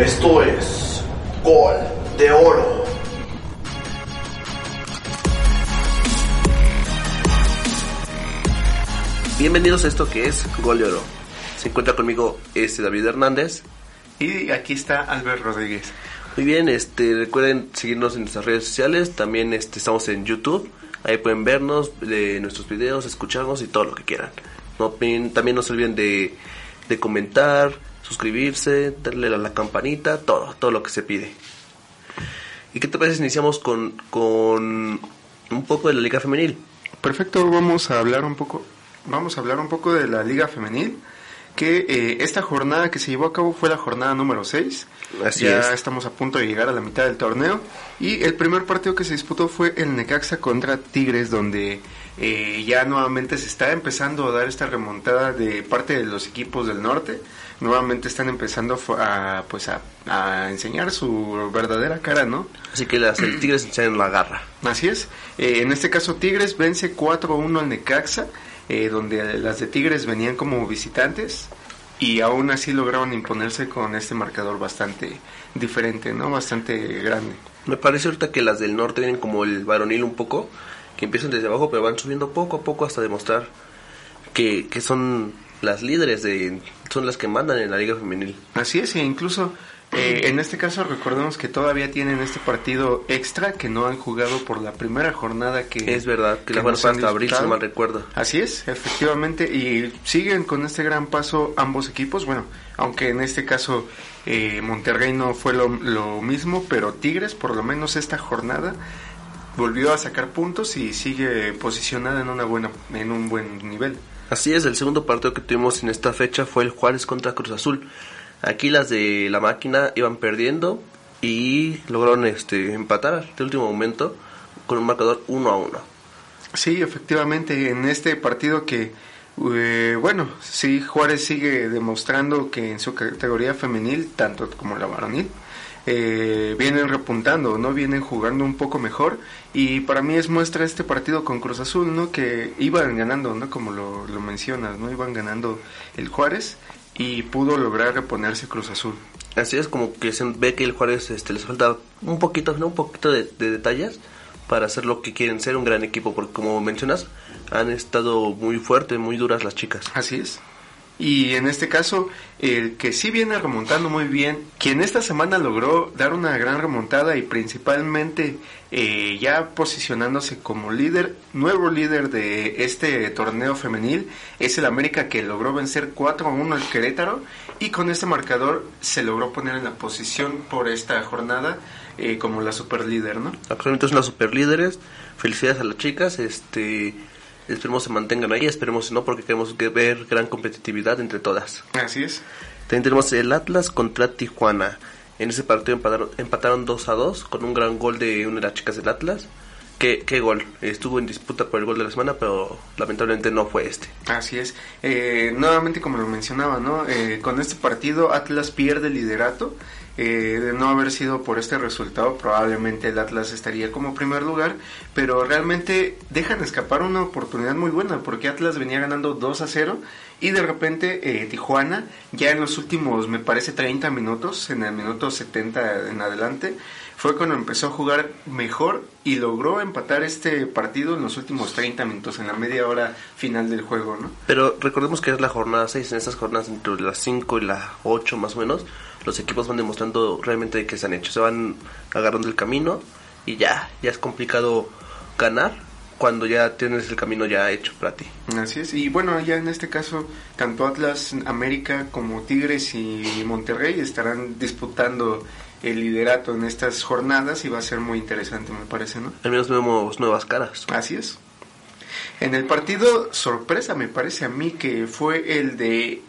Esto es Gol de Oro. Bienvenidos a esto que es Gol de Oro. Se encuentra conmigo este David Hernández. Y aquí está Albert Rodríguez. Muy bien, este recuerden seguirnos en nuestras redes sociales, también este, estamos en YouTube, ahí pueden vernos de nuestros videos, escucharnos y todo lo que quieran. No, también, también no se olviden de, de comentar, suscribirse, darle a la campanita, todo, todo lo que se pide. ¿Y qué te parece si iniciamos con, con un poco de la Liga Femenil? Perfecto, vamos a hablar un poco, vamos a hablar un poco de la Liga Femenil que eh, esta jornada que se llevó a cabo fue la jornada número 6. Así ya es. estamos a punto de llegar a la mitad del torneo. Y el primer partido que se disputó fue el Necaxa contra Tigres, donde eh, ya nuevamente se está empezando a dar esta remontada de parte de los equipos del norte. Nuevamente están empezando a, pues a, a enseñar su verdadera cara, ¿no? Así que las el Tigres enseñan la garra. Así es. Eh, en este caso Tigres vence 4-1 al Necaxa, eh, donde las de Tigres venían como visitantes y aún así lograron imponerse con este marcador bastante diferente, ¿no? Bastante grande. Me parece ahorita que las del norte vienen como el varonil un poco, que empiezan desde abajo pero van subiendo poco a poco hasta demostrar que, que son las líderes, de son las que mandan en la liga femenil. Así es, e incluso eh, en este caso recordemos que todavía tienen este partido extra que no han jugado por la primera jornada que Es verdad, que, la van hasta abril, si mal recuerdo. Así es, efectivamente, y siguen con este gran paso ambos equipos, bueno, aunque en este caso eh, Monterrey no fue lo, lo mismo, pero Tigres por lo menos esta jornada volvió a sacar puntos y sigue posicionada en una buena en un buen nivel. Así es, el segundo partido que tuvimos en esta fecha fue el Juárez contra Cruz Azul. Aquí las de la máquina iban perdiendo y lograron este empatar de último momento con un marcador 1 a 1. Sí, efectivamente, en este partido que, eh, bueno, sí, Juárez sigue demostrando que en su categoría femenil, tanto como la varonil, eh, vienen repuntando, ¿no? Vienen jugando un poco mejor y para mí es muestra este partido con Cruz Azul, ¿no? Que iban ganando, ¿no? Como lo, lo mencionas, ¿no? Iban ganando el Juárez y pudo lograr reponerse Cruz Azul. Así es como que se ve que el Juárez este, les falta un poquito, ¿no? un poquito de, de detalles para hacer lo que quieren ser un gran equipo, porque como mencionas, han estado muy fuertes, muy duras las chicas. Así es. Y en este caso, el que sí viene remontando muy bien, quien esta semana logró dar una gran remontada y principalmente eh, ya posicionándose como líder, nuevo líder de este torneo femenil, es el América que logró vencer 4-1 al Querétaro y con este marcador se logró poner en la posición por esta jornada eh, como la super líder, ¿no? Actualmente son las super líderes. Felicidades a las chicas. Este, esperemos se mantengan ahí. Esperemos no, porque queremos que ver gran competitividad entre todas. Así es. También tenemos el Atlas contra Tijuana. En ese partido empataron, empataron 2 a 2 con un gran gol de una de las chicas del Atlas. ¿Qué, gol? Estuvo en disputa por el gol de la semana, pero lamentablemente no fue este. Así es. Eh, nuevamente, como lo mencionaba, ¿no? Eh, con este partido Atlas pierde el liderato. Eh, de no haber sido por este resultado, probablemente el Atlas estaría como primer lugar, pero realmente dejan escapar una oportunidad muy buena, porque Atlas venía ganando 2 a 0 y de repente eh, Tijuana, ya en los últimos, me parece, 30 minutos, en el minuto 70 en adelante, fue cuando empezó a jugar mejor y logró empatar este partido en los últimos 30 minutos, en la media hora final del juego, ¿no? Pero recordemos que es la jornada 6. En estas jornadas, entre las 5 y las 8 más o menos, los equipos van demostrando realmente que se han hecho. Se van agarrando el camino y ya, ya es complicado ganar cuando ya tienes el camino ya hecho para ti. Así es, y bueno, ya en este caso, tanto Atlas América como Tigres y Monterrey estarán disputando el liderato en estas jornadas y va a ser muy interesante, me parece, ¿no? Al menos vemos nuevas caras. Así es. En el partido sorpresa me parece a mí que fue el de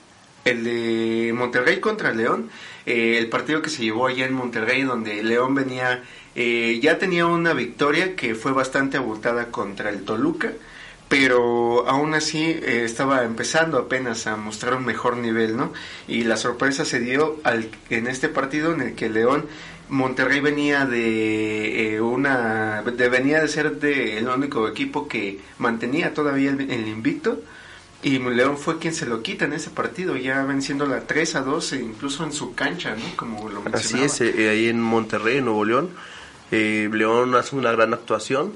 el de Monterrey contra León, eh, el partido que se llevó allá en Monterrey donde León venía eh, ya tenía una victoria que fue bastante abultada contra el Toluca pero aún así eh, estaba empezando apenas a mostrar un mejor nivel, ¿no? Y la sorpresa se dio al, en este partido en el que León Monterrey venía de eh, una de, venía de ser de, el único equipo que mantenía todavía el, invicto y León fue quien se lo quita en ese partido, ya venciendo la 3 a 2 e incluso en su cancha, ¿no? Como lo mencionaba. Así es, eh, ahí en Monterrey, en Nuevo León, León hace una gran actuación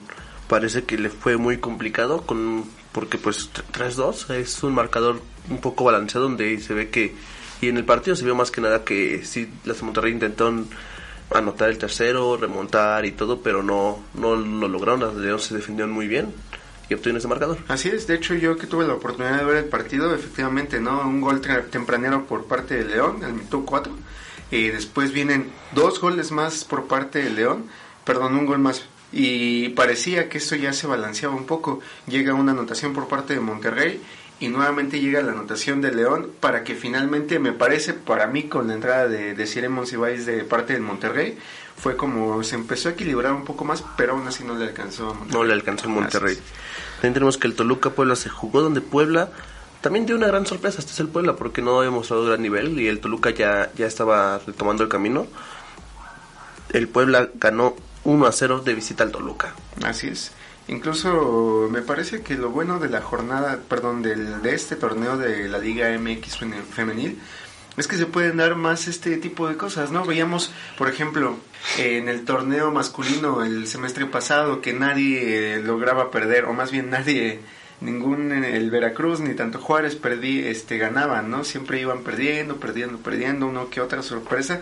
parece que le fue muy complicado con porque pues 3-2 es un marcador un poco balanceado donde se ve que y en el partido se vio más que nada que sí las Monterrey intentó anotar el tercero, remontar y todo, pero no no lo lograron, las León se defendieron muy bien y obtuvieron ese marcador. Así es, de hecho yo que tuve la oportunidad de ver el partido, efectivamente, ¿no? Un gol tempranero por parte de León, el minuto 4, y después vienen dos goles más por parte de León, perdón, un gol más y parecía que esto ya se balanceaba un poco. Llega una anotación por parte de Monterrey y nuevamente llega la anotación de León para que finalmente, me parece, para mí con la entrada de, de Cire Monsiváis de parte del Monterrey, fue como se empezó a equilibrar un poco más, pero aún así no le alcanzó a Monterrey. No le alcanzó a Monterrey. También tenemos que el Toluca Puebla se jugó donde Puebla también dio una gran sorpresa, este es el Puebla porque no había mostrado gran nivel y el Toluca ya, ya estaba retomando el camino. El Puebla ganó 1 a 0 de visita al Toluca. Así es. Incluso me parece que lo bueno de la jornada, perdón, del, de este torneo de la Liga MX femenil es que se pueden dar más este tipo de cosas, ¿no? Veíamos, por ejemplo, en el torneo masculino el semestre pasado que nadie lograba perder, o más bien nadie, ningún el Veracruz ni tanto Juárez perdí, este, ganaban, ¿no? Siempre iban perdiendo, perdiendo, perdiendo, uno que otra sorpresa,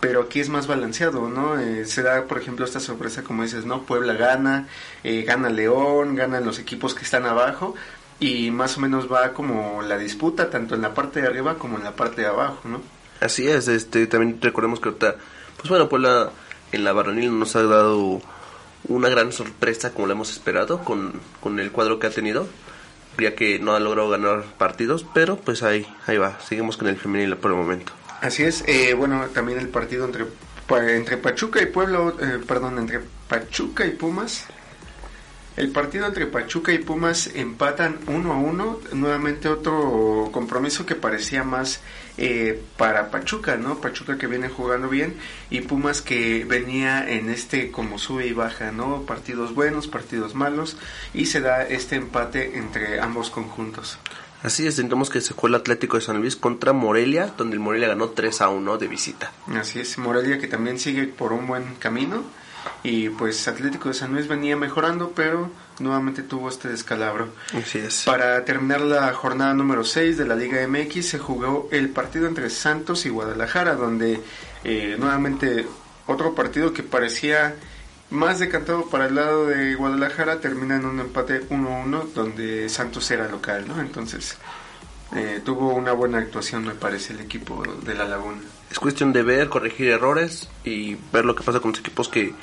pero aquí es más balanceado, ¿no? Eh, se da, por ejemplo, esta sorpresa, como dices, ¿no? Puebla gana, eh, gana León, ganan los equipos que están abajo, y más o menos va como la disputa, tanto en la parte de arriba como en la parte de abajo, ¿no? Así es, este, también recordemos que ahorita, pues bueno, Puebla en la varonil nos ha dado una gran sorpresa como lo hemos esperado con, con el cuadro que ha tenido ya que no ha logrado ganar partidos, pero pues ahí, ahí va, seguimos con el femenil por el momento. Así es, eh, bueno, también el partido entre, entre Pachuca y Pueblo, eh, perdón, entre Pachuca y Pumas. El partido entre Pachuca y Pumas empatan uno a uno, nuevamente otro compromiso que parecía más eh, para Pachuca, ¿no? Pachuca que viene jugando bien y Pumas que venía en este como sube y baja, ¿no? Partidos buenos, partidos malos y se da este empate entre ambos conjuntos. Así es, tendremos que se fue el Atlético de San Luis contra Morelia, donde el Morelia ganó 3 a 1 de visita. Así es, Morelia que también sigue por un buen camino. Y pues Atlético de San Luis venía mejorando, pero nuevamente tuvo este descalabro. Así es. Para terminar la jornada número 6 de la Liga MX se jugó el partido entre Santos y Guadalajara, donde eh, nuevamente otro partido que parecía más decantado para el lado de Guadalajara, termina en un empate 1-1 donde Santos era local, ¿no? Entonces eh, tuvo una buena actuación, me parece, el equipo de la Laguna. Es cuestión de ver, corregir errores y ver lo que pasa con los equipos que,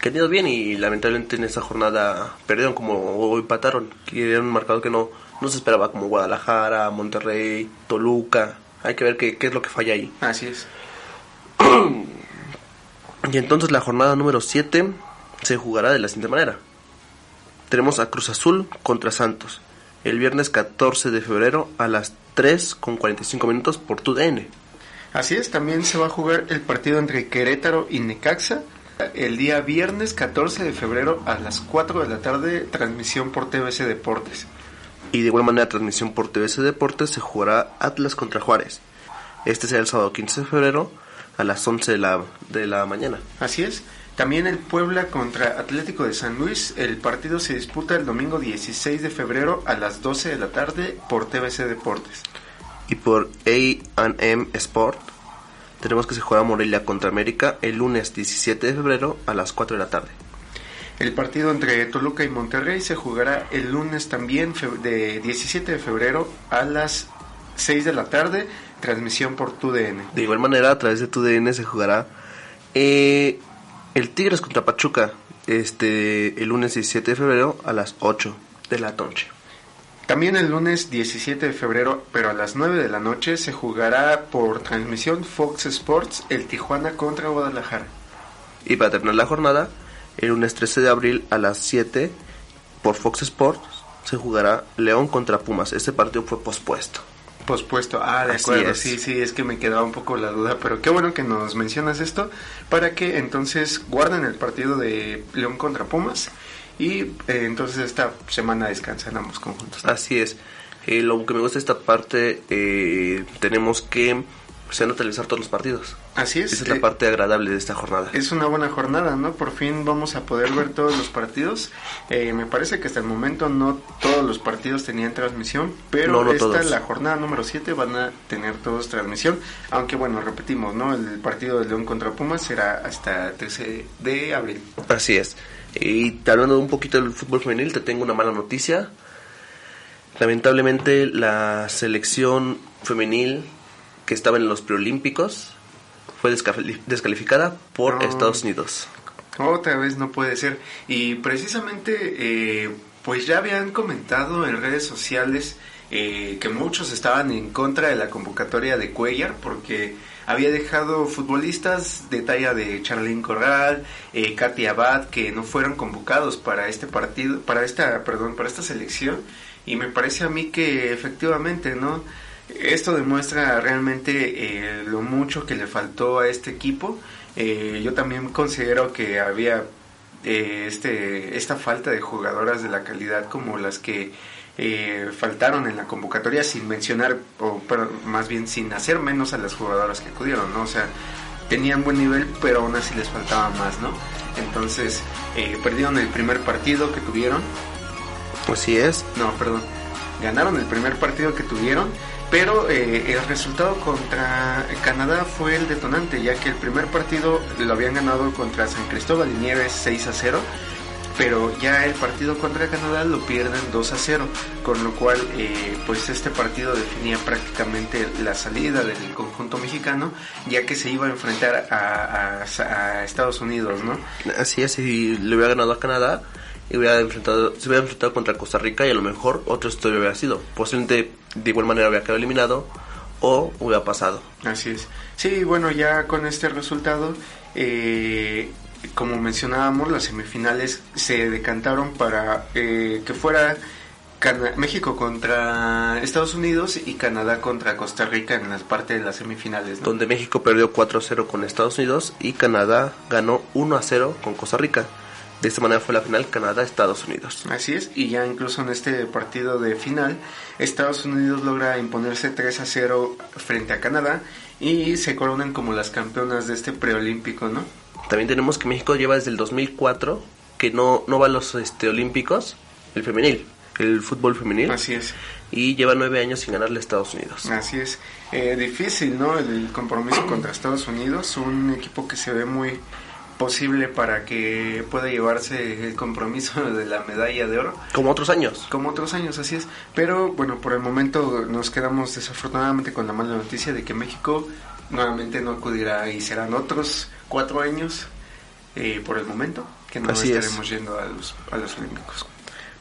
que han ido bien y lamentablemente en esta jornada perdieron como o empataron, que era un marcador que no, no se esperaba como Guadalajara, Monterrey, Toluca. Hay que ver qué, qué es lo que falla ahí. Así es. y entonces la jornada número 7 se jugará de la siguiente manera. Tenemos a Cruz Azul contra Santos el viernes 14 de febrero a las 3 con 45 minutos por TUDN. Así es, también se va a jugar el partido entre Querétaro y Necaxa el día viernes 14 de febrero a las 4 de la tarde, transmisión por TBC Deportes. Y de igual manera, transmisión por TBC Deportes se jugará Atlas contra Juárez. Este será el sábado 15 de febrero a las 11 de la, de la mañana. Así es. También el Puebla contra Atlético de San Luis. El partido se disputa el domingo 16 de febrero a las 12 de la tarde por TBC Deportes. Y por AM Sport tenemos que se juega Morelia contra América el lunes 17 de febrero a las 4 de la tarde. El partido entre Toluca y Monterrey se jugará el lunes también de 17 de febrero a las 6 de la tarde, transmisión por TUDN. De igual manera, a través de TUDN se jugará eh, el Tigres contra Pachuca, este, el lunes 17 de febrero a las 8 de la Tonche. También el lunes 17 de febrero, pero a las 9 de la noche, se jugará por transmisión Fox Sports el Tijuana contra Guadalajara. Y para terminar la jornada, el lunes 13 de abril a las 7 por Fox Sports se jugará León contra Pumas. Este partido fue pospuesto. Pospuesto, ah, de Así acuerdo, es. sí, sí, es que me quedaba un poco la duda, pero qué bueno que nos mencionas esto, para que entonces guarden el partido de León contra Pumas y eh, entonces esta semana descansan ambos conjuntos. Así es. Eh, lo que me gusta de esta parte, eh, tenemos que se van a televisar todos los partidos. Así es. Esa es la eh, parte agradable de esta jornada. Es una buena jornada, ¿no? Por fin vamos a poder ver todos los partidos. Eh, me parece que hasta el momento no todos los partidos tenían transmisión, pero No, no esta, todos. la jornada número 7, van a tener todos transmisión. Aunque bueno, repetimos, ¿no? El partido de León contra Pumas será hasta 13 de abril. Así es. Y hablando un poquito del fútbol femenil, te tengo una mala noticia. Lamentablemente la selección femenil que estaba en los preolímpicos fue descali- descalificada por No. Estados Unidos. Otra vez no puede ser. Y precisamente, eh, pues ya habían comentado en redes sociales eh, que muchos estaban en contra de la convocatoria de Cuellar porque había dejado futbolistas de talla de Charlene Corral, eh, Katy Abad, que no fueron convocados para este partido, para esta, perdón, para esta selección. Y me parece a mí que efectivamente, ¿no? Esto demuestra realmente eh, lo mucho que le faltó a este equipo. Eh, yo también considero que había eh, este esta falta de jugadoras de la calidad como las que faltaron en la convocatoria sin mencionar o pero más bien sin hacer menos a las jugadoras que acudieron, ¿no? O sea, tenían buen nivel, pero aún así les faltaba más, ¿no? Entonces, eh, perdieron el primer partido que tuvieron Así es. no, perdón. Ganaron el primer partido que tuvieron, pero eh, el resultado contra Canadá fue el detonante, ya que el primer partido lo habían ganado contra San Cristóbal y Nieves 6 a 0, pero ya el partido contra Canadá lo pierden 2 a 0, con lo cual eh, pues este partido definía prácticamente la salida del conjunto mexicano, ya que se iba a enfrentar a, a- a Estados Unidos, ¿no? Así es, y le hubiera ganado a Canadá y hubiera enfrentado, se hubiera enfrentado contra Costa Rica y a lo mejor otra historia hubiera sido. Posiblemente de igual manera hubiera quedado eliminado o hubiera pasado. Así es. Sí, bueno, ya con este resultado, eh, como mencionábamos, las semifinales se decantaron para eh, que fuera Cana- México contra Estados Unidos y Canadá contra Costa Rica en las partes de las semifinales. ¿no? Donde México perdió 4-0 con Estados Unidos y Canadá ganó 1-0 con Costa Rica. De esta manera fue la final Canadá-Estados Unidos. Así es, y ya incluso en este partido de final, Estados Unidos logra imponerse 3 a 0 frente a Canadá y se coronan como las campeonas de este preolímpico, ¿no? También tenemos que México lleva desde el 2004 que no, no va a los este, olímpicos, el femenil, el fútbol femenil, Así es. y lleva nueve años sin ganarle a Estados Unidos. Así es. Eh, difícil, ¿no? El compromiso contra Estados Unidos, un equipo que se ve muy posible para que pueda llevarse el compromiso de la medalla de oro, Como otros años. como otros años, así es. Pero bueno, por el momento nos quedamos desafortunadamente con la mala noticia de que México nuevamente no acudirá y serán otros cuatro años eh, por el momento que no Así es. estaremos yendo a los, a los Olímpicos.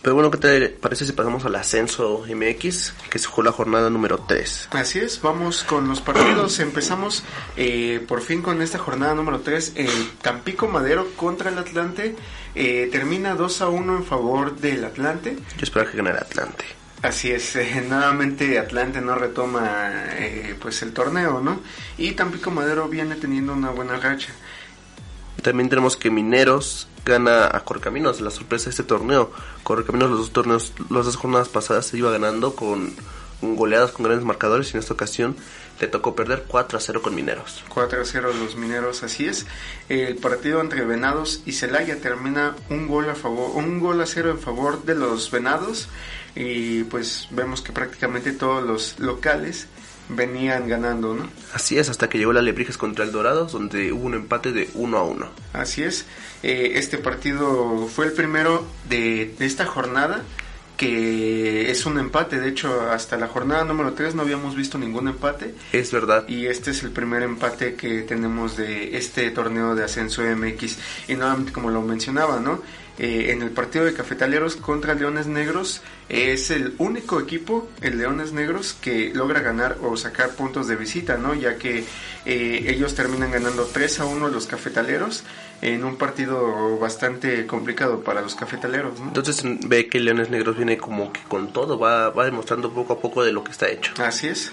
Pero bueno, ¿qué te parece si pasamos al ascenso MX, que se jugó la jornada número 3? Así es, vamos con los partidos. Empezamos eh, por fin con esta jornada número 3. El Tampico Madero contra el Atlante eh, termina 2 a 1 en favor del Atlante. Yo espero que gane el Atlante. Así es, eh, nuevamente Atlante no retoma eh, pues el torneo, ¿no? Y Tampico Madero viene teniendo una buena racha. También tenemos que Mineros gana a Correcaminos, la sorpresa de este torneo. Correcaminos los dos torneos, las dos jornadas pasadas se iba ganando con, goleadas con grandes marcadores y en esta ocasión le tocó perder 4 a 0 con Mineros. 4 a 0 los mineros, así es. El partido entre Venados y Celaya termina un gol a favor, un gol a cero en favor de los Venados y pues vemos que prácticamente todos los locales venían ganando, ¿no? Así es, hasta que llegó la Lebrijes contra el Dorados, donde hubo un empate de 1 a 1. Así es. Eh, este partido fue el primero de, de esta jornada que es un empate. De hecho, hasta la jornada número 3 no habíamos visto ningún empate. Es verdad. Y este es el primer empate que tenemos de este torneo de ascenso MX. Y nuevamente, como lo mencionaba, ¿no? Eh, en el partido de Cafetaleros contra Leones Negros. Es el único equipo, el Leones Negros, que logra ganar o sacar puntos de visita, ¿no? Ya que eh, ellos terminan ganando 3 a 1 los Cafetaleros en un partido bastante complicado para los Cafetaleros, ¿no? Entonces ve que Leones Negros viene como que con todo, va, va demostrando poco a poco de lo que está hecho. Así es.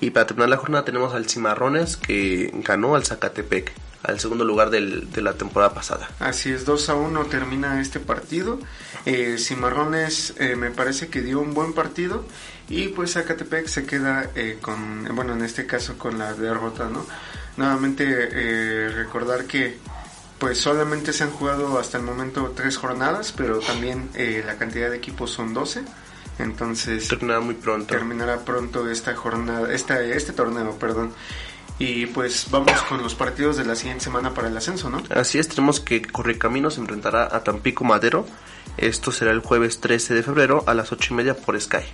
Y para terminar la jornada tenemos al Cimarrones que ganó al Zacatepec, al segundo lugar del, de la temporada pasada. Así es, 2 a 1 termina este partido. Eh, Cimarrones eh, me parece que dio un buen partido y pues Zacatepec se queda eh, con, bueno, en este caso con la derrota, ¿no? Nuevamente eh, recordar que pues solamente se han jugado hasta el momento tres jornadas, pero también eh, la cantidad de equipos son 12. Entonces Terminará muy pronto. terminará pronto esta jornada, esta, este torneo, perdón. Y pues vamos con los partidos de la siguiente semana para el ascenso, ¿no? Así es, tenemos que Correcaminos se enfrentará a Tampico Madero. Esto será el jueves 13 de febrero a las 8 y media por Sky.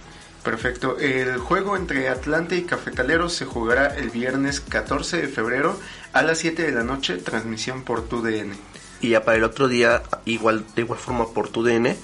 Perfecto. El juego entre Atlante y Cafetaleros se jugará el viernes 14 de febrero a las 7 de la noche, transmisión por TUDN. Y ya para el otro día, igual de igual forma por tu DN,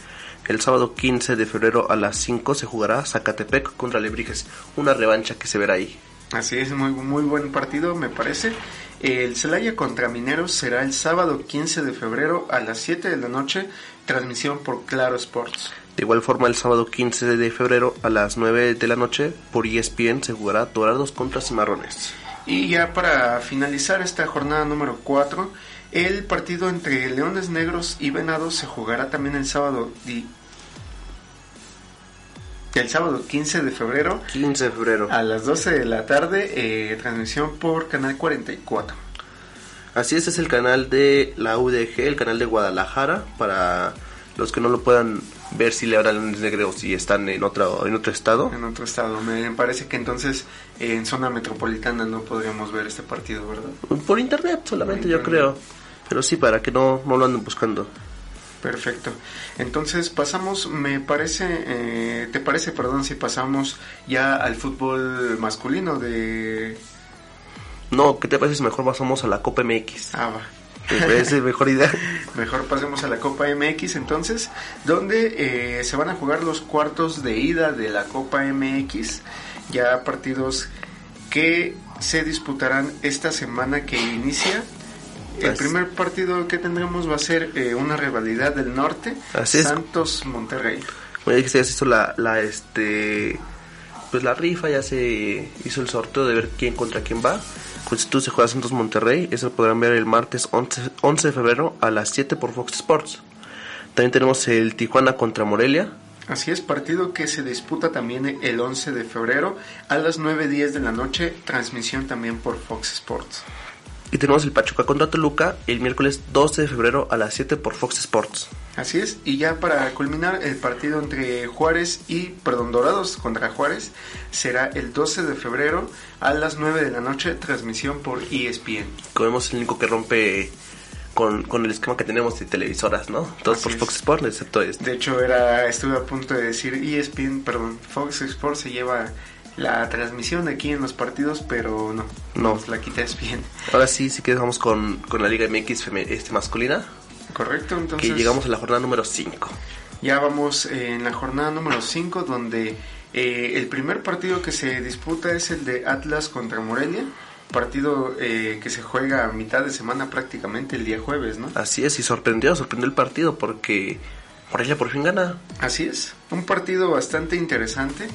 el sábado 15 de febrero a las 5 se jugará Zacatepec contra Lebrijes. Una revancha que se verá ahí. Así es, muy, muy buen partido, me parece. El Celaya contra Mineros será el sábado 15 de febrero a las 7 de la noche, transmisión por Claro Sports. De igual forma, el sábado 15 de febrero a las 9 de la noche por ESPN se jugará Dorados contra Cimarrones. Y ya para finalizar esta jornada número 4, el partido entre Leones Negros y Venados se jugará también el sábado el sábado 15 de febrero 15 de febrero. a las 12 de la tarde, eh, transmisión por Canal 44. Así es, es el canal de la UDG, el canal de Guadalajara, para los que no lo puedan ver si le hablan Leones Negros si están en otro, en otro estado. En otro estado, me parece que entonces eh, en zona metropolitana no podríamos ver este partido, ¿verdad? Por internet solamente, Por yo creo. Pero sí, para que no, no lo anden buscando. Perfecto. Entonces pasamos, me parece, eh, ¿te parece, perdón, si pasamos ya al fútbol masculino de... No, ¿qué te parece si mejor pasamos a la Copa MX? Ah, va. ¿Te parece mejor idea? Mejor pasemos a la Copa MX entonces, donde eh, se van a jugar los cuartos de ida de la Copa MX, ya partidos que se disputarán esta semana que inicia. El Así- primer partido que tendremos va a ser eh, una rivalidad del norte, Así. Santos Monterrey. Dijiste, ya se hizo la, la, este, pues la rifa, ya se hizo el sorteo de ver quién contra quién va. Pues tú se juega Santos Monterrey, eso lo podrán ver el martes 11, 11 de febrero a las 7 por Fox Sports. También tenemos el Tijuana contra Morelia. Así es, partido que se disputa también el 11 de febrero a las 9.10 de la noche, transmisión también por Fox Sports. Y tenemos el Pachuca contra Toluca el miércoles 12 de febrero a las 7 por Fox Sports. Así es, y ya para culminar el partido entre Juárez y, perdón, Dorados contra Juárez será el 12 de febrero a las 9 de la noche, transmisión por ESPN. Como vemos, el único que rompe con, con el esquema que tenemos de televisoras, ¿no? Todos Así por es. Fox Sports, excepto este. De hecho, era, estuve a punto de decir ESPN, perdón, Fox Sports se lleva la transmisión aquí en los partidos, pero no, No. nos la quita E ESPN. Ahora sí, sí que vamos con, con la Liga MX este, masculina, Correcto, entonces que llegamos a la jornada número 5. Ya vamos en la jornada número 5 donde eh, el primer partido que se disputa es el de Atlas contra Morelia, partido eh, que se juega a mitad de semana prácticamente el día jueves, ¿no? Así es, y sorprendió, sorprendió el partido porque Morelia por fin gana. Así es, un partido bastante interesante.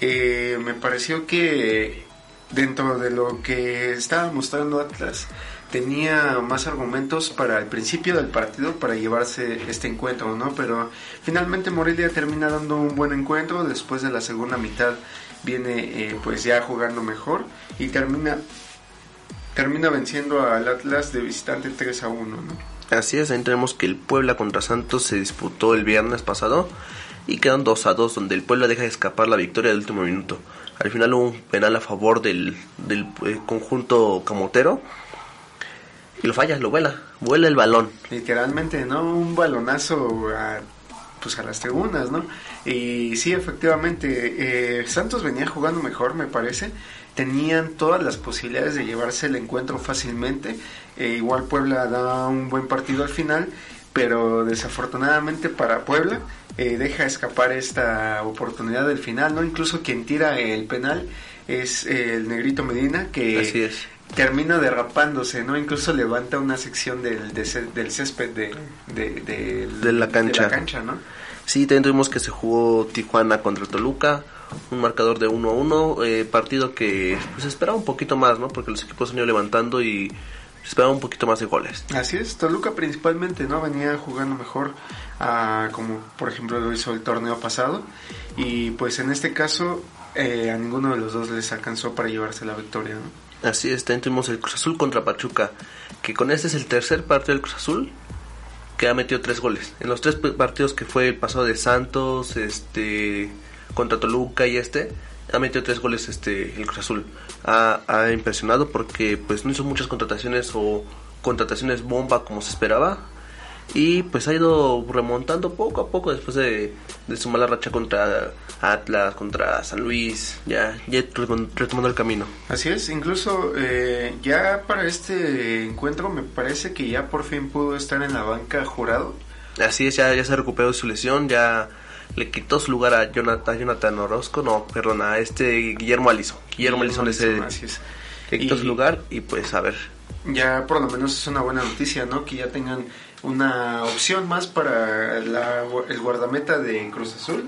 Eh, me pareció que dentro de lo que estaba mostrando Atlas tenía más argumentos para el principio del partido para llevarse este encuentro, ¿no? Pero finalmente Morelia termina dando un buen encuentro, después de la segunda mitad viene eh, pues ya jugando mejor y termina termina venciendo al Atlas de visitante 3 a 1, ¿no? Así es, ahí que el Puebla contra Santos se disputó el viernes pasado y quedan 2 a 2, donde el Puebla deja de escapar la victoria del último minuto. Al final hubo un penal a favor del, del eh, conjunto camotero y lo falla, lo vuela, vuela el balón. literalmente, ¿no? Un balonazo a, pues a las tribunas, ¿no? Y sí, efectivamente, eh, Santos venía jugando mejor, me parece. Tenían todas las posibilidades de llevarse el encuentro fácilmente. Eh, igual Puebla da un buen partido al final. pero desafortunadamente para Puebla eh, deja escapar esta oportunidad del final, ¿no? Incluso quien tira el penal es el negrito Medina, que Así es. termina derrapándose, ¿no? Incluso levanta una sección del, del césped de, de, la cancha. la cancha, ¿no? Sí, también tuvimos que se jugó Tijuana contra Toluca, un marcador de 1 a 1, eh, partido que pues esperaba un poquito más, ¿no? Porque los equipos han ido levantando y se esperaba un poquito más de goles. Así es, Toluca principalmente, ¿no? Venía jugando mejor a, como por ejemplo lo hizo el torneo pasado y pues en este caso eh, a ninguno de los dos les alcanzó para llevarse la victoria, ¿no? Así es, también tuvimos el Cruz Azul contra Pachuca, que con este es el tercer partido del Cruz Azul que ha metido tres goles. En los tres partidos que fue el pasado de Santos, este contra Toluca y este, ha metido tres goles este el Cruz Azul. Ha, ha impresionado porque pues no hizo muchas contrataciones o contrataciones bomba como se esperaba. Y pues ha ido remontando poco a poco después de, de su mala racha contra Atlas, contra San Luis, ya, ya retom- retomando el camino. Así es, incluso eh, ya para este encuentro me parece que ya por fin pudo estar en la banca jurado. Así es, ya, ya se recuperó de su lesión, ya le quitó su lugar a Jonathan, a Jonathan Orozco, no, perdón, a este Guillermo Aliso. Guillermo Aliso le, es. quitó Y- su lugar y pues a ver. ya por lo menos es una buena noticia, ¿no? Que ya tengan una opción más para la- el guardameta de Cruz Azul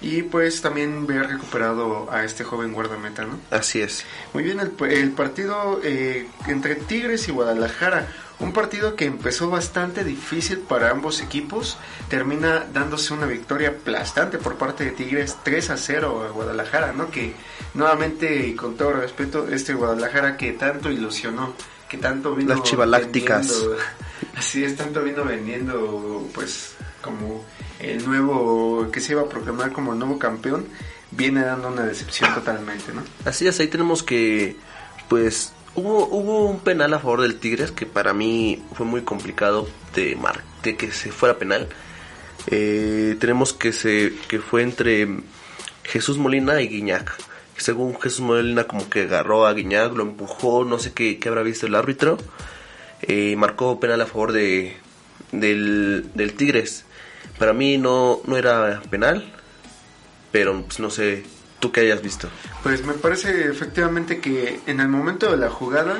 y pues también ver recuperado a este joven guardameta, ¿no? Así es. Muy bien, el, el partido eh, entre Tigres y Guadalajara, un partido que empezó bastante difícil para ambos equipos, termina dándose una victoria aplastante por parte de Tigres 3 a 0 a Guadalajara, ¿no? Que nuevamente y con todo respeto, este Guadalajara que tanto ilusionó, que tanto vino Las chivalácticas. vendiendo- así es, tanto vino vendiendo pues como el nuevo, que se iba a proclamar como el nuevo campeón, viene dando una decepción totalmente, ¿no? Así es, ahí tenemos que, pues, hubo, hubo un penal a favor del Tigres que para mí fue muy complicado de, mar de que se fuera penal. Eh, tenemos que se que fue entre Jesús Molina y Guiñac. Según Jesús Molina como que agarró a Guiñac, lo empujó, no sé qué, qué habrá visto el árbitro. Eh, marcó penal a favor de, del, del Tigres. Para mí no, no era penal, pero pues, no sé, tú qué hayas visto. Pues me parece efectivamente que en el momento de la jugada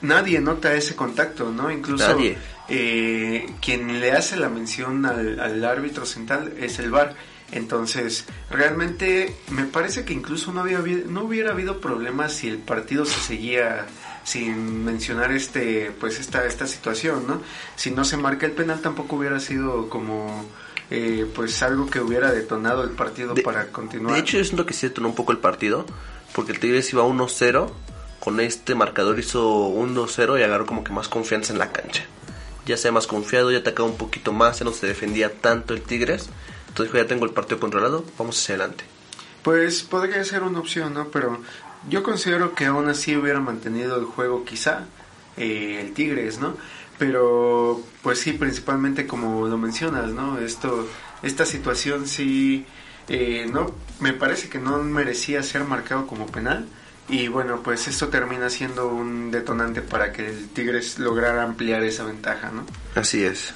nadie nota ese contacto, ¿no? Incluso Nadie. eh, quien le hace la mención al, al árbitro central es el VAR. Entonces, realmente me parece que incluso no, había, no hubiera habido problemas si el partido se seguía sin mencionar este pues esta esta situación, ¿no? Si no se marca el penal tampoco hubiera sido como eh, pues algo que hubiera detonado el partido De- para continuar. De hecho, yo siento que sí detonó un poco el partido, porque el Tigres iba 1-0, con este marcador hizo 1-0 y agarró como que más confianza en la cancha. Ya se ha más confiado, ya atacaba un poquito más, ya no se defendía tanto el Tigres. Entonces dijo, ya tengo el partido controlado, vamos hacia adelante. Pues podría ser una opción, ¿no? Pero yo considero que aún así hubiera mantenido el juego quizá eh, el Tigres, ¿no? Pero pues sí, principalmente como lo mencionas, ¿no? Esto, esta situación sí, eh, no, me parece que no merecía ser marcado como penal. Y bueno, pues esto termina siendo un detonante para que el Tigres lograra ampliar esa ventaja, ¿no? Así es.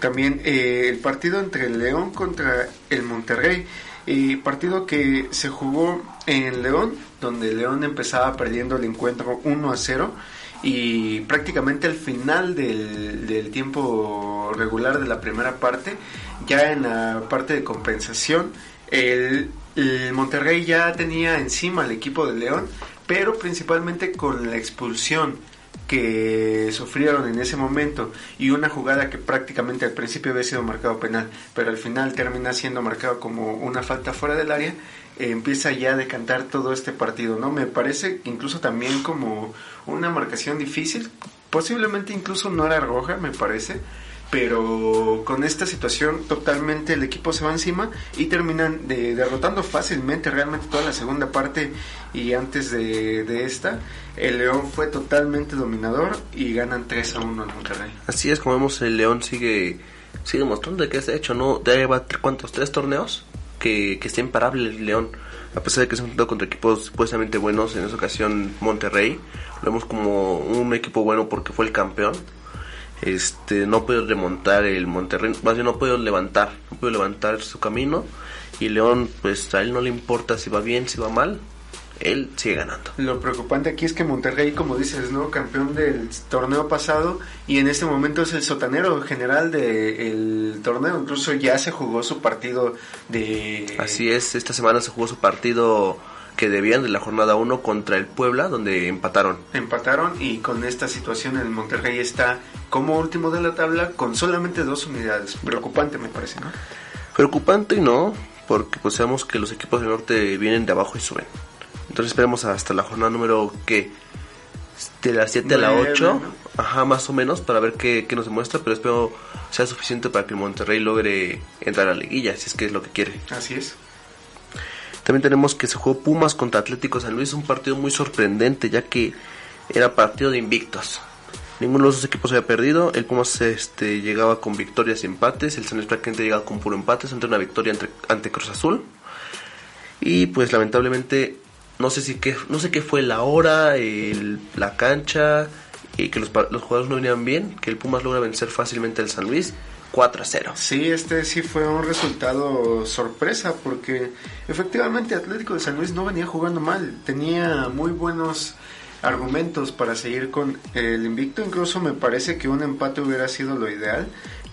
También eh, el partido entre el León contra el Monterrey. eh, partido que se jugó en León, donde León empezaba perdiendo el encuentro 1 a 0. Y prácticamente al final del, del tiempo regular de la primera parte, ya en la parte de compensación, el, el Monterrey ya tenía encima al equipo de León, pero principalmente con la expulsión que sufrieron en ese momento y una jugada que prácticamente al principio había sido marcado penal, pero al final termina siendo marcado como una falta fuera del área, empieza ya a decantar todo este partido, ¿no? Me parece incluso también como una marcación difícil, posiblemente incluso no era roja, me parece, pero con esta situación totalmente el equipo se va encima y terminan de, derrotando fácilmente realmente toda la segunda parte y antes de, de esta el León fue totalmente dominador y ganan 3 a 1 en Monterrey. Así es como vemos, el León sigue sigue mostrando de que es hecho, ¿no? Ya tre- cuántos, tres torneos que, que está imparable el León. A pesar de que se ha enfrentado contra equipos supuestamente buenos, en esa ocasión Monterrey, lo vemos como un equipo bueno porque fue el campeón. este no puede remontar el Monterrey, más bien no puede levantar, no puede levantar su camino y León pues a él no le importa si va bien, si va mal, él sigue ganando. Lo preocupante aquí es que Monterrey, como dices, ¿no? Campeón del torneo pasado y en este momento es el sotanero general del torneo. Incluso ya se jugó su partido de... Así es, esta semana se jugó su partido que debían de la jornada 1 contra el Puebla, donde empataron. Empataron y con esta situación el Monterrey está como último de la tabla con solamente dos unidades. Preocupante me parece, ¿no? Preocupante y no, porque pues sabemos que los equipos del norte vienen de abajo y suben. Entonces esperemos hasta la jornada número que de las 7 a la 8, ajá, más o menos, para ver qué, qué nos demuestra, pero espero sea suficiente para que Monterrey logre entrar a la liguilla, si es que es lo que quiere. Así es. También tenemos que se jugó Pumas contra Atlético San Luis, un partido muy sorprendente, ya que era partido de invictos. Ninguno de los dos equipos había perdido. El Pumas este, llegaba con victorias y empates. El San Luis prácticamente llegaba con puro empate. Entre una victoria ante, ante Cruz Azul. Y pues lamentablemente no sé si qué, no sé qué fue la hora, el, la cancha, y que los, los jugadores no venían bien, que el Pumas logra vencer fácilmente al San Luis 4 a 0. Sí, este sí fue un resultado sorpresa porque efectivamente Atlético de San Luis no venía jugando mal, tenía muy buenos argumentos para seguir con el invicto, incluso me parece que un empate hubiera sido lo ideal,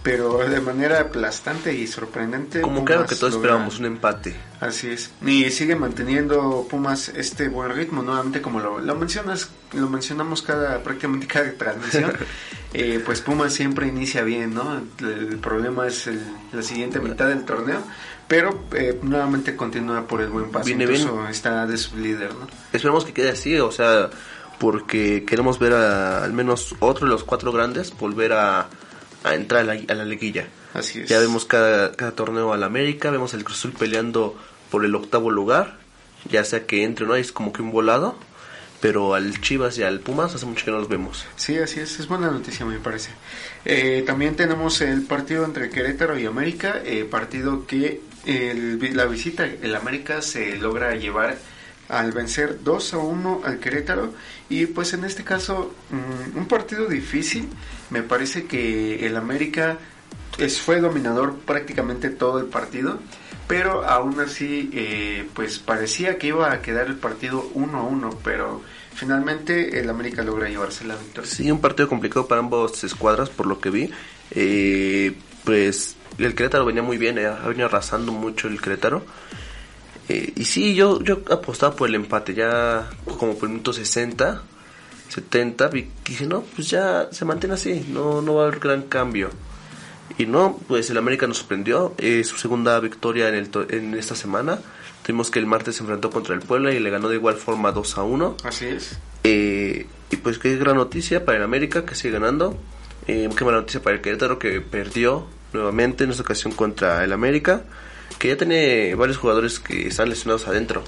pero de manera aplastante y sorprendente. Como claro que todos esperábamos un empate. Así es. Y sigue manteniendo Pumas este buen ritmo, nuevamente como lo, lo mencionas, lo mencionamos cada prácticamente cada transmisión. eh, pues Pumas siempre inicia bien, ¿no? El, problema es el, la siguiente mitad del torneo. Pero eh, nuevamente continúa por el buen paso. Viene bien. está de su líder, ¿no? Esperemos que quede así, o sea, porque queremos ver a, al menos otro de los cuatro grandes volver a, a entrar a la, a la liguilla. Así es. Ya vemos cada, cada torneo al América, vemos al Cruz Azul peleando por el octavo lugar, ya sea que entre o no, es como que un volado, pero al Chivas y al Pumas hace mucho que no los vemos. Sí, así es, es buena noticia me parece. Eh, también tenemos el partido entre Querétaro y América, eh, partido que el- la visita, el América se logra llevar al vencer 2 a 1 al Querétaro y pues en este caso mm, un partido difícil, me parece que el América es, fue dominador prácticamente todo el partido, pero aún así eh, pues parecía que iba a quedar el partido 1 a 1, pero finalmente el América logra llevarse la victoria. Sí, un partido complicado para ambas escuadras, por lo que vi. Eh, pues el Querétaro venía muy bien, eh, arrasando mucho el Querétaro. Eh, y sí, yo, yo apostaba por el empate, ya como por el minuto 60, 70, vi- dije, no, pues ya se mantiene así, no, no va a haber gran cambio. Y no, pues el América nos sorprendió, eh, su segunda victoria en, el to- en esta semana. Tuvimos que el martes se enfrentó contra el Puebla y le ganó de igual forma 2 a 1. Así es. Eh, y pues qué gran noticia para el América que sigue ganando. Eh, qué mala noticia para el Querétaro que perdió nuevamente en esta ocasión contra el América. Que ya tiene varios jugadores que están lesionados adentro.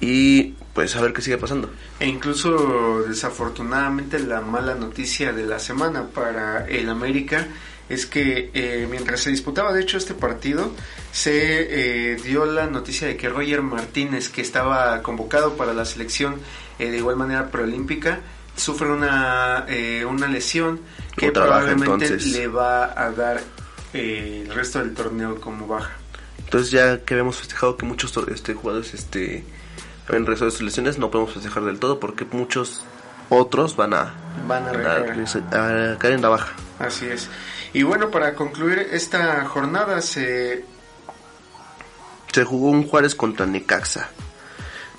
Y pues a ver qué sigue pasando. E incluso desafortunadamente la mala noticia de la semana para el América es que eh, mientras se disputaba de hecho este partido se eh, dio la noticia de que Roger Martínez que estaba convocado para la selección eh, de igual manera preolímpica sufre una, eh, una lesión que probablemente entonces. le va a dar eh, el resto del torneo como baja. Entonces ya que habíamos festejado que muchos este, jugadores este, habían regresado de sus lesiones, no podemos festejar del todo porque muchos otros van a, Van a a- a caer en la baja. Así es. Y bueno, para concluir esta jornada se Se jugó un Juárez contra Necaxa.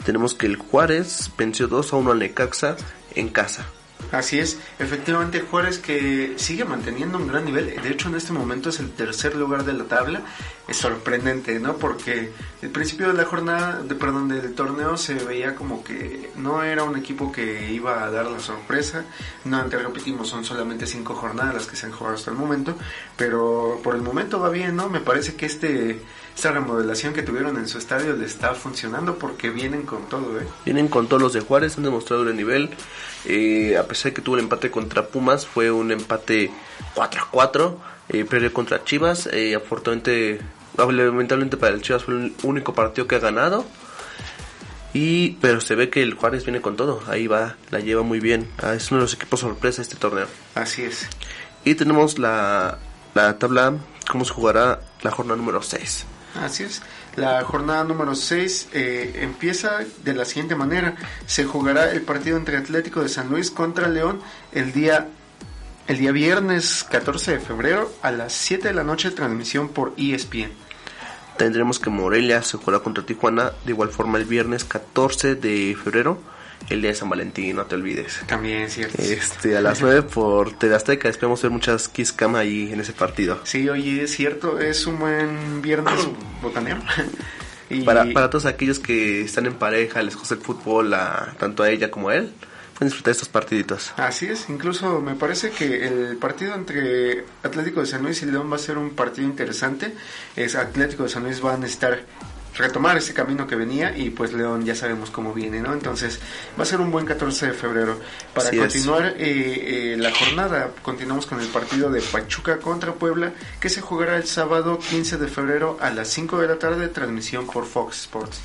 Tenemos que el Juárez venció 2 a 1 al Necaxa en casa. Así es, efectivamente Juárez que sigue manteniendo un gran nivel, de hecho en este momento es el tercer lugar de la tabla, es sorprendente, ¿no? Porque el principio de la jornada, de, perdón, del torneo se veía como que no era un equipo que iba a dar la sorpresa, no, antes repetimos, son solamente cinco jornadas las que se han jugado hasta el momento, pero por el momento va bien, ¿no? Me parece que este esta remodelación que tuvieron en su estadio le está funcionando porque vienen con todo, ¿eh? Vienen con todos los de Juárez, han demostrado el nivel. Eh, a pesar de que tuvo el empate contra Pumas, fue un empate 4 a 4. Eh, perdió contra Chivas. Eh, afortunadamente, lamentablemente para el Chivas fue el único partido que ha ganado. Y, pero se ve que el Juárez viene con todo. Ahí va, la lleva muy bien. Ah, es uno de los equipos sorpresa este torneo. Así es. Y tenemos la, la tabla, cómo se jugará la jornada número 6. Así es. La jornada número 6 eh, empieza de la siguiente manera. Se jugará el partido entre Atlético de San Luis contra León el día, el día viernes 14 de febrero a las 7 de la noche, transmisión por ESPN. Tendremos que Morelia se jugará contra Tijuana, de igual forma el viernes 14 de febrero, el día de San Valentín, no te olvides. También cierto. Este, a las 9 por TV Azteca, esperamos ver muchas Kiss Cam ahí en ese partido. Sí, oye, es cierto, es un buen viernes botanero. Y Para, para todos aquellos que están en pareja, les gusta el fútbol, a- tanto a ella como a él, pueden disfrutar estos partiditos. Así es, incluso me parece que el partido entre Atlético de San Luis y León va a ser un partido interesante. Es Atlético de San Luis va a necesitar retomar ese camino que venía y pues León ya sabemos cómo viene, ¿no? Entonces va a ser un buen 14 de febrero. Para Así continuar eh, eh, la jornada, continuamos con el partido de Pachuca contra Puebla que se jugará el sábado 15 de febrero a las 5 de la tarde, transmisión por Fox Sports.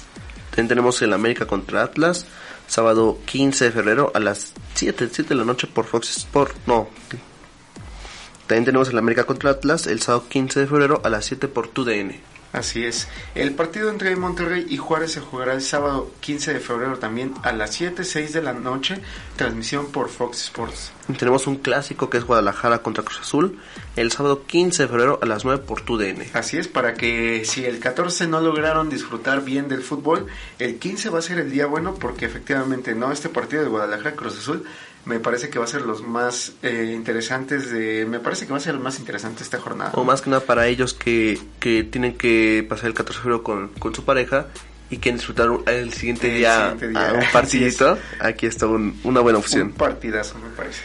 También tenemos el América contra Atlas, sábado 15 de febrero a las 7, 7 de la noche por Fox Sport. No. También tenemos el América contra Atlas el sábado 15 de febrero a las 7 por TUDN. Así es. El partido entre Monterrey y Juárez se jugará el sábado 15 de febrero también a las 7, 6 de la noche, transmisión por Fox Sports. Tenemos un clásico que es Guadalajara contra Cruz Azul el sábado 15 de febrero a las 9 por TUDN. Así es, para que si el 14 no lograron disfrutar bien del fútbol, el 15 va a ser el día bueno porque efectivamente no este partido de Guadalajara Cruz Azul me parece que va a ser los más eh, interesantes de me parece que va a ser el más interesante esta jornada. O más que nada para ellos que, que tienen que pasar el 14 de febrero con, con su pareja y quieren disfrutar un- el siguiente El día, siguiente día, a un partidito. Aquí está un- una buena Un opción. partidazo, me parece.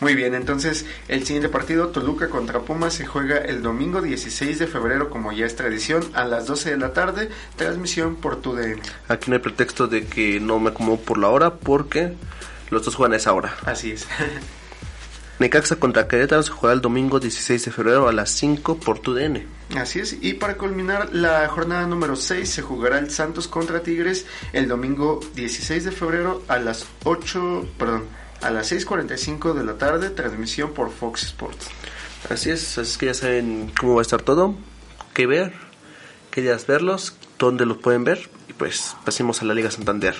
Muy bien, entonces el siguiente partido, Toluca contra Pumas, se juega el domingo 16 de febrero, como ya es tradición, a las 12 de la tarde, transmisión por TUDN. Aquí no hay pretexto de que no me acomodo por la hora porque los dos juegan a esa hora. Así es. Necaxa contra Querétaro se juega el domingo 16 de febrero a las 5 por TUDN. Así es, y para culminar la jornada número 6 se jugará el Santos contra Tigres el domingo 16 de febrero a las 8, perdón, a las 6.45 de la tarde, transmisión por Fox Sports. Así es, así es que ya saben cómo va a estar todo, qué ver, qué días verlos, dónde los pueden ver. Y pues pasemos a la Liga Santander,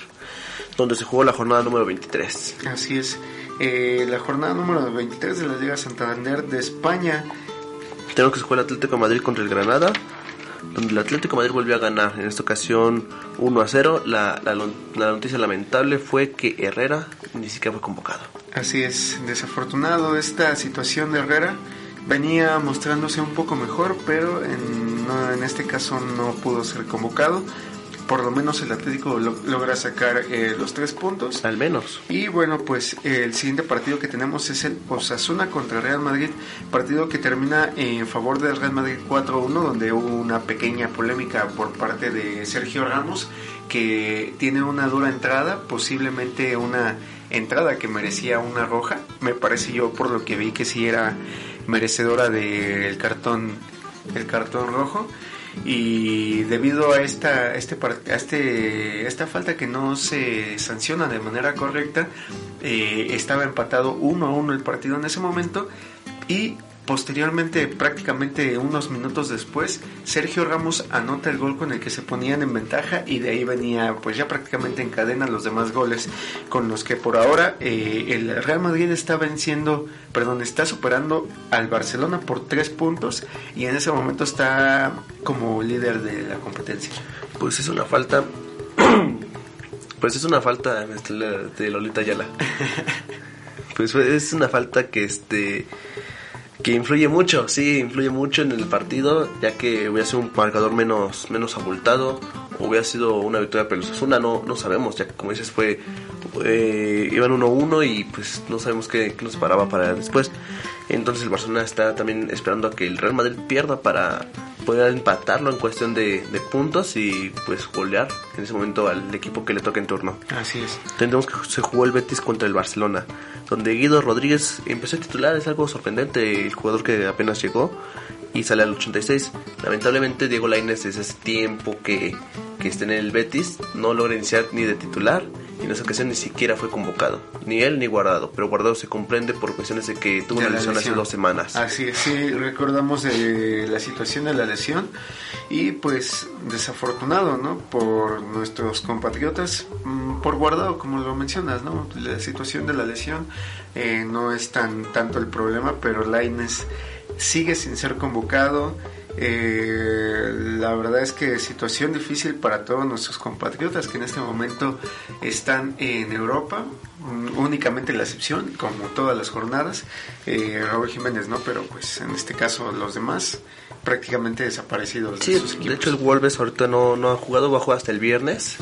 donde se jugó la jornada número 23. Así es, eh, la jornada número 23 de la Liga Santander de España Tenemos que se jugó el Atlético de Madrid contra el Granada, donde el Atlético de Madrid volvió a ganar. En esta ocasión 1 a 0. La, la, la noticia lamentable fue que Herrera ni siquiera fue convocado. Así es, desafortunado esta situación de Herrera. Venía mostrándose un poco mejor, pero en, no- en este caso no pudo ser convocado. Por lo menos el Atlético lo- logra sacar eh, los tres puntos. Al menos. Y bueno, pues el siguiente partido que tenemos es el Osasuna contra Real Madrid, partido que termina en favor del Real Madrid 4-1, donde hubo una pequeña polémica por parte de Sergio Ramos, que tiene una dura entrada, posiblemente una entrada que merecía una roja. Me parece yo por lo que vi que sí era merecedora del cartón, el cartón rojo y debido a esta este a este esta falta que no se sanciona de manera correcta eh, estaba empatado 1 a 1 el partido en ese momento y posteriormente prácticamente unos minutos después Sergio Ramos anota el gol con el que se ponían en ventaja y de ahí venía pues ya prácticamente en cadena los demás goles con los que por ahora eh, el Real Madrid está venciendo perdón está superando al Barcelona por tres puntos y en ese momento está como líder de la competencia Pues es una falta. pues es una falta este, de Lolita Ayala. pues es una falta que este que influye mucho, sí, influye mucho en el partido, ya que hubiera sido un marcador menos menos abultado, o hubiera sido una victoria para el Osasuna, no no sabemos, ya que como dices fue eh, iban 1-1 y pues no sabemos qué, qué nos paraba para después. Entonces el Barcelona está también esperando a que el Real Madrid pierda para poder empatarlo en cuestión de, de puntos y pues golear en ese momento al equipo que le toque en turno. así es Tendremos que se jugó el Betis contra el Barcelona, donde Guido Rodríguez empezó a titular, es algo sorprendente, el jugador que apenas llegó y sale al 86. Lamentablemente Diego Lainez desde ese tiempo que, que en el Betis no logra iniciar ni de titular Y en esa ocasión ni siquiera fue convocado, ni él ni Guardado, pero Guardado se comprende por cuestiones de que tuvo De una lesión hace dos semanas. Así es, sí, recordamos de la situación de la lesión y pues desafortunado, ¿no? Por nuestros compatriotas, mm, por guardado, como lo mencionas, ¿no? La situación de la lesión eh, no es tan tanto el problema, pero Laines sigue sin ser convocado. Eh, la verdad es que situación difícil para todos nuestros compatriotas que en este momento están en Europa, únicamente la excepción, como todas las jornadas, eh, Raúl Jiménez, ¿no? Pero pues en este caso los demás prácticamente desaparecidos de Sí, sus de hecho el Wolves ahorita no, no ha jugado, va a jugar hasta el viernes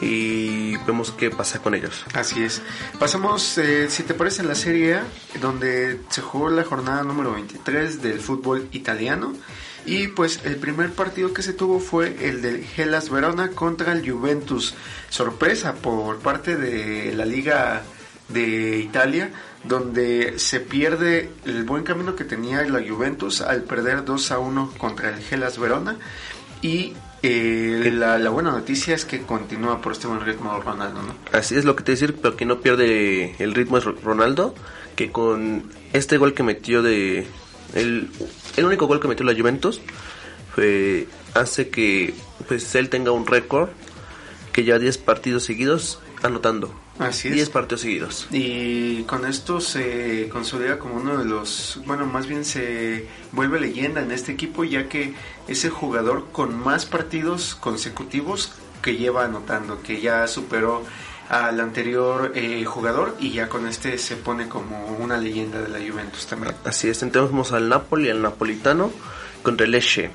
y vemos qué pasa con ellos. Así es. Pasamos, eh, si te parece, a la Serie A, donde se jugó la jornada número 23 del fútbol italiano. Y pues el primer partido que se tuvo fue el del Hellas Verona contra el Juventus. Sorpresa por parte de la Liga de Italia, donde se pierde el buen camino que tenía la Juventus al perder 2 a 1 contra el Hellas Verona. Y eh, la, buena noticia es que continúa por este buen ritmo Ronaldo, ¿no? Así es lo que te decir, pero que no pierde el ritmo es Ronaldo, que con este gol que metió de... El, el único gol que metió la Juventus fue, hace que pues él tenga un récord que ya 10 partidos seguidos anotando. Así es. 10 partidos seguidos. Y con esto se consolida como uno de los, bueno, más bien se vuelve leyenda en este equipo ya que es el jugador con más partidos consecutivos que lleva anotando, que ya superó al anterior eh, jugador y ya con este se pone como una leyenda de la Juventus también. Así es, entramos al Napoli, al napolitano, contra el Lecce.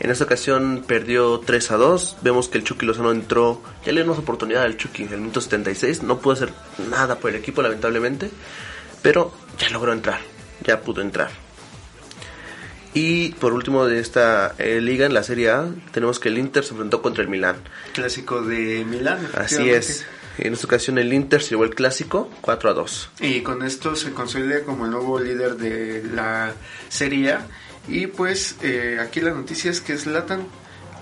En esta ocasión perdió 3 a 2. Vemos que el Chucky Lozano entró. Ya le dimos oportunidad al Chucky en el minuto 76. No pudo hacer nada por el equipo, lamentablemente. Pero ya logró entrar. Ya pudo entrar. Y por último de esta eh, liga, en la Serie A, tenemos que el Inter se enfrentó contra el Milán. Clásico de Milán. Así es. En esta ocasión el Inter se llevó el clásico 4 a 2. Y con esto se consolida como el nuevo líder de la Serie A. Y pues eh, aquí la noticia es que Zlatan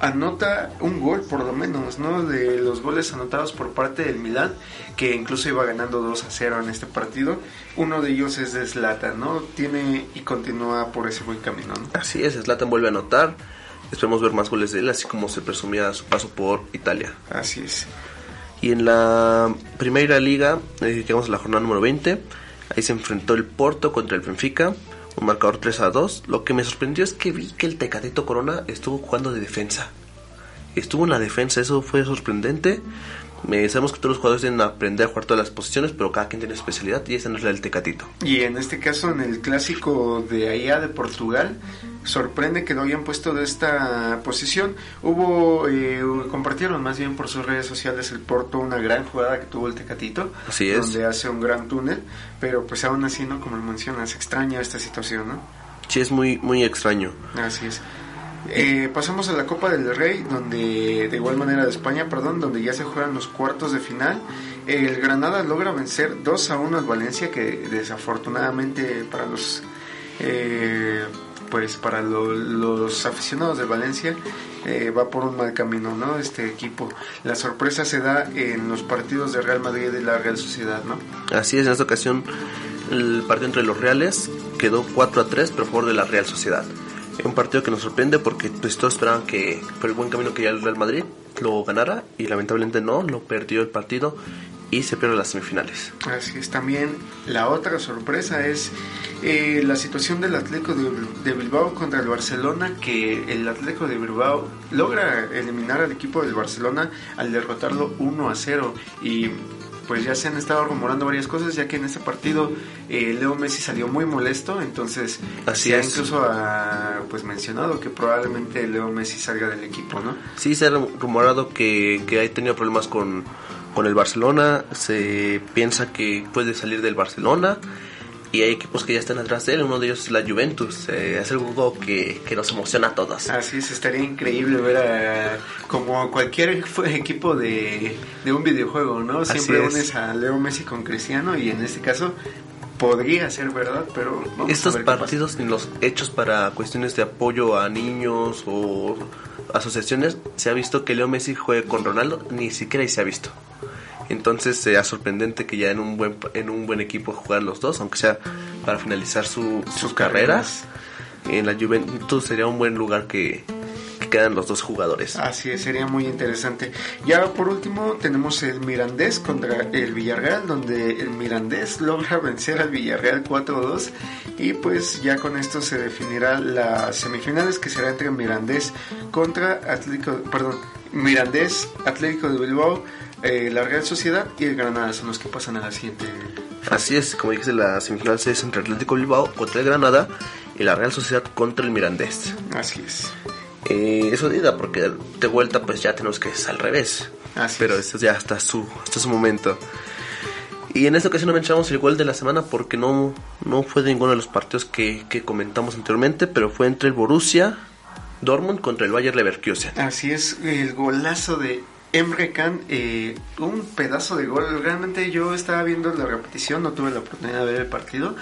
anota un gol por lo menos, ¿no? De los goles anotados por parte del Milán, que incluso iba ganando 2 a 0 en este partido. Uno de ellos es de Zlatan, ¿no? Tiene y continúa por ese buen camino, ¿no? Así es, Zlatan vuelve a anotar. Esperemos ver más goles de él, así como se presumía su paso por Italia. Así es. Y en la primera liga, eh, llegamos a la jornada número 20. Ahí se enfrentó el Porto contra el Benfica, un marcador 3 a 2. Lo que me sorprendió es que vi que el Tecatito Corona estuvo jugando de defensa. Estuvo en la defensa, eso fue sorprendente. Eh, sabemos que todos los jugadores que aprender a jugar todas las posiciones, pero cada quien tiene especialidad y esa no es la del Tecatito. Y en este caso, en el clásico de allá de Portugal, sorprende que lo hayan puesto de esta posición. Hubo, eh, compartieron más bien por sus redes sociales el Porto una gran jugada que tuvo el Tecatito, Así es. donde hace un gran túnel, pero pues aún así, ¿no? Como mencionas, extraña esta situación, ¿no? Sí, es muy, muy extraño. Así es. Eh, pasamos a la Copa del Rey, donde de igual manera de España, perdón, donde ya se juegan los cuartos de final. El Granada logra vencer 2 a 1 al Valencia, que desafortunadamente para los eh, pues para lo- los aficionados de Valencia eh, va por un mal camino, ¿no? Este equipo. La sorpresa se da en los partidos de Real Madrid y la Real Sociedad, ¿no? Así es, en esta ocasión el partido entre los Reales quedó 4 a 3 por favor de la Real Sociedad. Un partido que nos sorprende porque pues, todos esperaban que por el buen camino que ya el Real Madrid lo ganara y lamentablemente no, lo perdió el partido y se pierde las semifinales. Así es, también la otra sorpresa es eh, la situación del Atlético de, Bilbao contra el Barcelona, que el Atlético de Bilbao logra eliminar al equipo del Barcelona al derrotarlo 1 a 0 y pues ya se han estado rumorando varias cosas, ya que en este partido eh, Leo Messi salió muy molesto, entonces Así se ha es. incluso ha, pues mencionado que probablemente Leo Messi salga del equipo, ¿no? Sí, se ha rumorado que, que ha tenido problemas con, con el Barcelona, se piensa que puede salir del Barcelona y hay equipos que ya están atrás de él, uno de ellos es la Juventus, eh, es algo que, que nos emociona a todos. Así es, estaría increíble ver a como cualquier equipo de, de un videojuego, ¿no? Siempre es. unes a Leo Messi con Cristiano y en este caso podría ser verdad, pero vamos Estos a ver qué pasa. partidos ni los hechos para cuestiones de apoyo a niños o asociaciones, se ha visto que Leo Messi juegue con Ronaldo, ni siquiera ahí se ha visto. Entonces sería sorprendente que ya en un buen en un buen equipo jugaran los dos, aunque sea para finalizar su, sus carreras. En la Juventus sería un buen lugar que, que quedan los dos jugadores. Así es, sería muy interesante. Ya por último tenemos el Mirandés contra el Villarreal, donde el Mirandés logra vencer al Villarreal 4-2 y pues ya con esto se definirá las semifinales que será entre Mirandés contra Atlético, perdón, Mirandés, Atlético de Bilbao, eh, la Real Sociedad y el Granada son los que pasan a la siguiente. Así es, como dije, la semifinal es entre Atlético Bilbao contra el Granada y la Real Sociedad contra el Mirandés. Así es. Eh, eso diga, porque de vuelta pues ya tenemos que es al revés. Así Pero es. esto ya hasta su, hasta su momento. Y en esta ocasión no mencionamos el gol de la semana porque no, no fue de ninguno de los partidos que, que comentamos anteriormente, pero fue entre el Borussia Dortmund contra el Bayer Leverkusen. Así es, el golazo de Emre Can, eh, un pedazo de gol. Realmente yo estaba viendo la repetición, no tuve la oportunidad de ver el partido,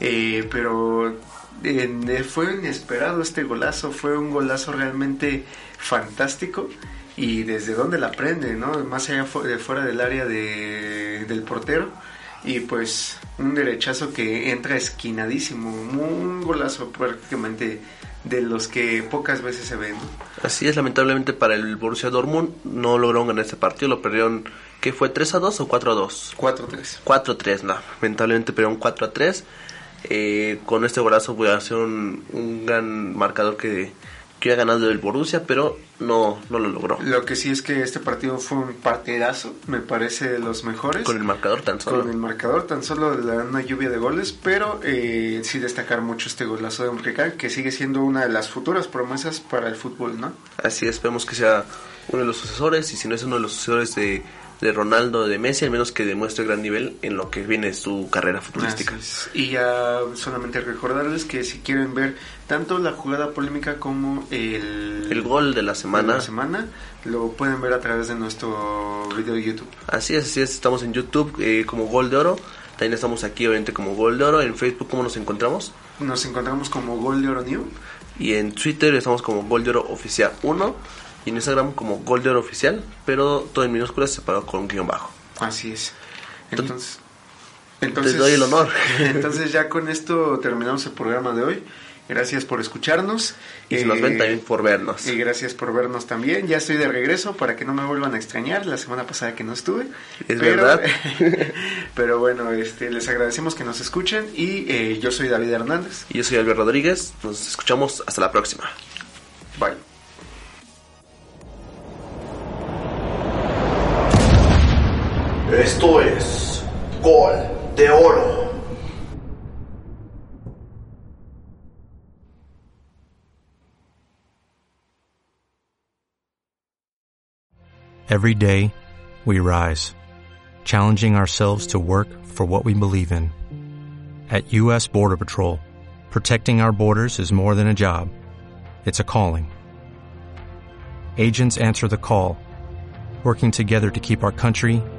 eh, pero eh, fue inesperado este golazo, fue un golazo realmente fantástico. Y desde dónde la prende, ¿no? Más allá de fuera del área de, del portero. Y pues un derechazo que entra esquinadísimo. Un golazo prácticamente de los que pocas veces se ven. Así es, lamentablemente para el Borussia Dortmund no lograron ganar este partido, lo perdieron, ¿qué fue? ¿3 a 2 o 4 a 2? 4-3. 4-3, no, lamentablemente perdieron 4 a 3. Eh, con este golazo voy a hacer un, un gran marcador que, que hubiera ganado el Borussia, pero no, no lo logró. Lo que sí es que este partido fue un partidazo, me parece de los mejores. Con el marcador tan solo. Con el marcador, tan solo la, una lluvia de goles, pero eh, sí destacar mucho este golazo de Umrican, que sigue siendo una de las futuras promesas para el fútbol, ¿no? Así es, esperemos que sea uno de los sucesores, y si no es uno de los sucesores de, de Ronaldo, de Messi, al menos que demuestre gran nivel en lo que viene su carrera futbolística. Y ya solamente recordarles que si quieren ver tanto la jugada polémica como el, El gol de la de semana. la semana, lo pueden ver a través de nuestro video de YouTube. Así es, así es, estamos en YouTube eh, como Gol de Oro, también estamos aquí obviamente como Gol de Oro, en Facebook ¿cómo nos encontramos? Nos encontramos como Gol de Oro New. Y en Twitter estamos como Gol de Oro Oficial 1 y en Instagram como Gol de Oro Oficial, pero todo en minúsculas separado con un guion bajo. Así es. Entonces- Entonces, Te doy el honor. entonces ya con esto terminamos el programa de hoy. Gracias por escucharnos. Y si nos Eh, ven también por vernos. Y gracias por vernos también. Ya estoy de regreso para que no me vuelvan a extrañar la semana pasada que no estuve. Es verdad. pero bueno, este, les agradecemos que nos escuchen y eh, yo soy David Hernández. Y yo soy Albert Rodríguez, nos escuchamos hasta la próxima. Bye. Esto es Gol de Oro. Every day, we rise, challenging ourselves to work for what we believe in. At U.S. Border Patrol, protecting our borders is more than a job, it's a calling. Agents answer the call, working together to keep our country